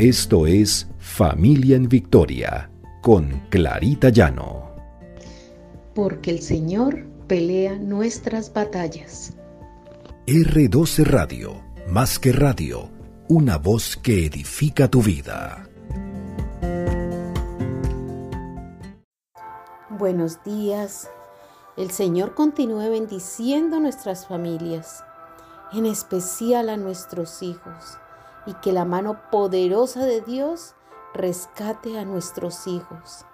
Esto es Familia en Victoria con Clarita Llano. Porque el Señor pelea nuestras batallas. R12 Radio, más que radio, una voz que edifica tu vida. Buenos días. El Señor continúe bendiciendo nuestras familias, en especial a nuestros hijos y que la mano poderosa de Dios rescate a nuestros hijos.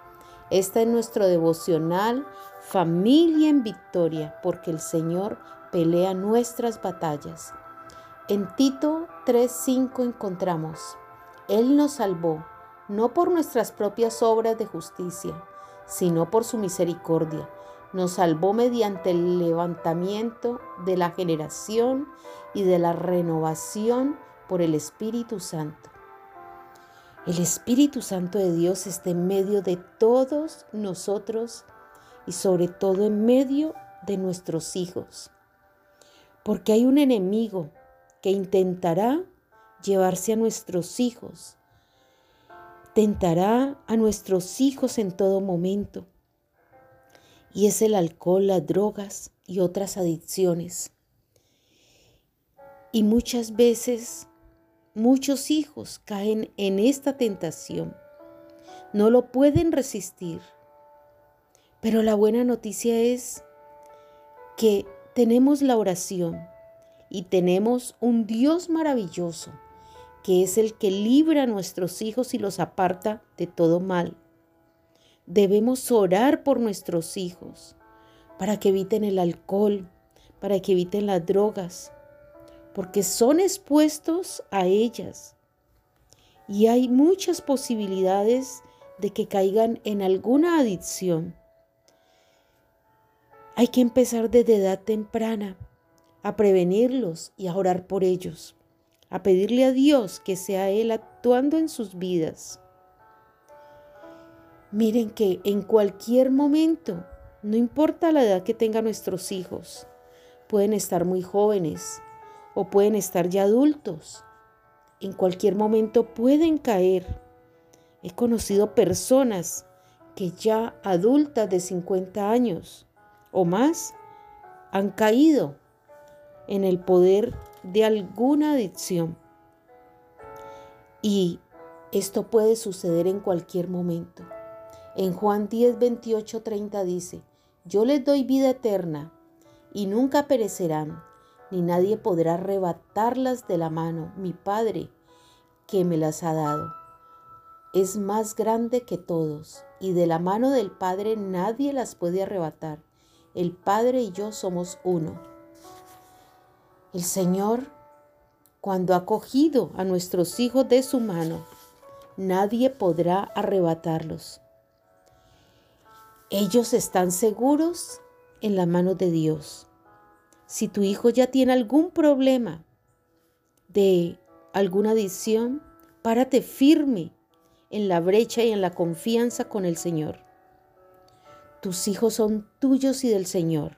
Esta es nuestro devocional Familia en Victoria, porque el Señor pelea nuestras batallas. En Tito 3:5 encontramos, Él nos salvó, no por nuestras propias obras de justicia, sino por su misericordia. Nos salvó mediante el levantamiento de la generación y de la renovación por el Espíritu Santo. El Espíritu Santo de Dios está en medio de todos nosotros y sobre todo en medio de nuestros hijos. Porque hay un enemigo que intentará llevarse a nuestros hijos, tentará a nuestros hijos en todo momento. Y es el alcohol, las drogas y otras adicciones. Y muchas veces Muchos hijos caen en esta tentación. No lo pueden resistir. Pero la buena noticia es que tenemos la oración y tenemos un Dios maravilloso que es el que libra a nuestros hijos y los aparta de todo mal. Debemos orar por nuestros hijos para que eviten el alcohol, para que eviten las drogas, porque son expuestos a ellas. Y hay muchas posibilidades de que caigan en alguna adicción. Hay que empezar desde edad temprana a prevenirlos y a orar por ellos, a pedirle a Dios que sea Él actuando en sus vidas. Miren que en cualquier momento, no importa la edad que tengan nuestros hijos, pueden estar muy jóvenes, o pueden estar ya adultos. En cualquier momento pueden caer. He conocido personas que ya adultas de 50 años o más han caído en el poder de alguna adicción. Y esto puede suceder en cualquier momento. En Juan 10, 28, 30 dice, yo les doy vida eterna y nunca perecerán ni nadie podrá arrebatarlas de la mano, mi Padre, que me las ha dado. Es más grande que todos, y de la mano del Padre nadie las puede arrebatar. El Padre y yo somos uno. El Señor, cuando ha cogido a nuestros hijos de su mano, nadie podrá arrebatarlos. Ellos están seguros en la mano de Dios. Si tu hijo ya tiene algún problema de alguna adicción, párate firme en la brecha y en la confianza con el Señor. Tus hijos son tuyos y del Señor.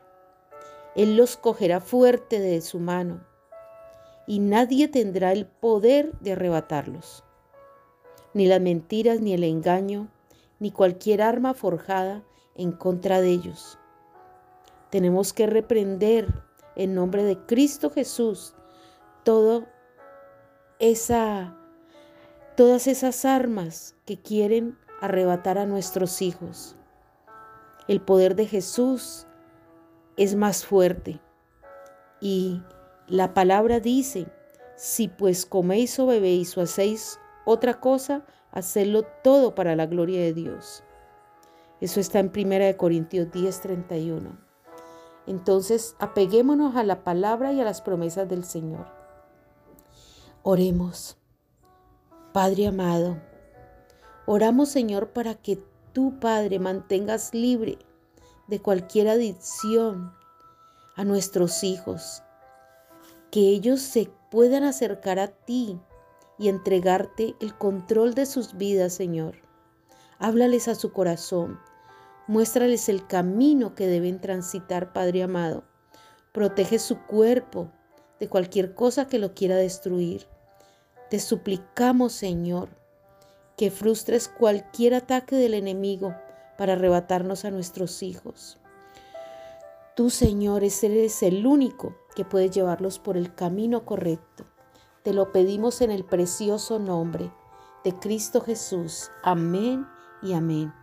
Él los cogerá fuerte de su mano y nadie tendrá el poder de arrebatarlos. Ni las mentiras, ni el engaño, ni cualquier arma forjada en contra de ellos. Tenemos que reprender en nombre de Cristo Jesús todo todas esas armas que quieren arrebatar a nuestros hijos. El poder de Jesús es más fuerte. Y la palabra dice, si pues coméis o bebéis o hacéis otra cosa, hacedlo todo para la gloria de Dios. Eso está en 1 Corintios 10, 31. Entonces, apeguémonos a la palabra y a las promesas del Señor. Oremos. Padre amado, oramos Señor para que tú, Padre, mantengas libre de cualquier adicción a nuestros hijos, que ellos se puedan acercar a ti y entregarte el control de sus vidas, Señor. Háblales a su corazón, Muéstrales el camino que deben transitar, Padre amado. Protege su cuerpo de cualquier cosa que lo quiera destruir. Te suplicamos, Señor, que frustres cualquier ataque del enemigo para arrebatarnos a nuestros hijos. Tú, Señor, eres el único que puede llevarlos por el camino correcto. Te lo pedimos en el precioso nombre de Cristo Jesús. Amén y amén.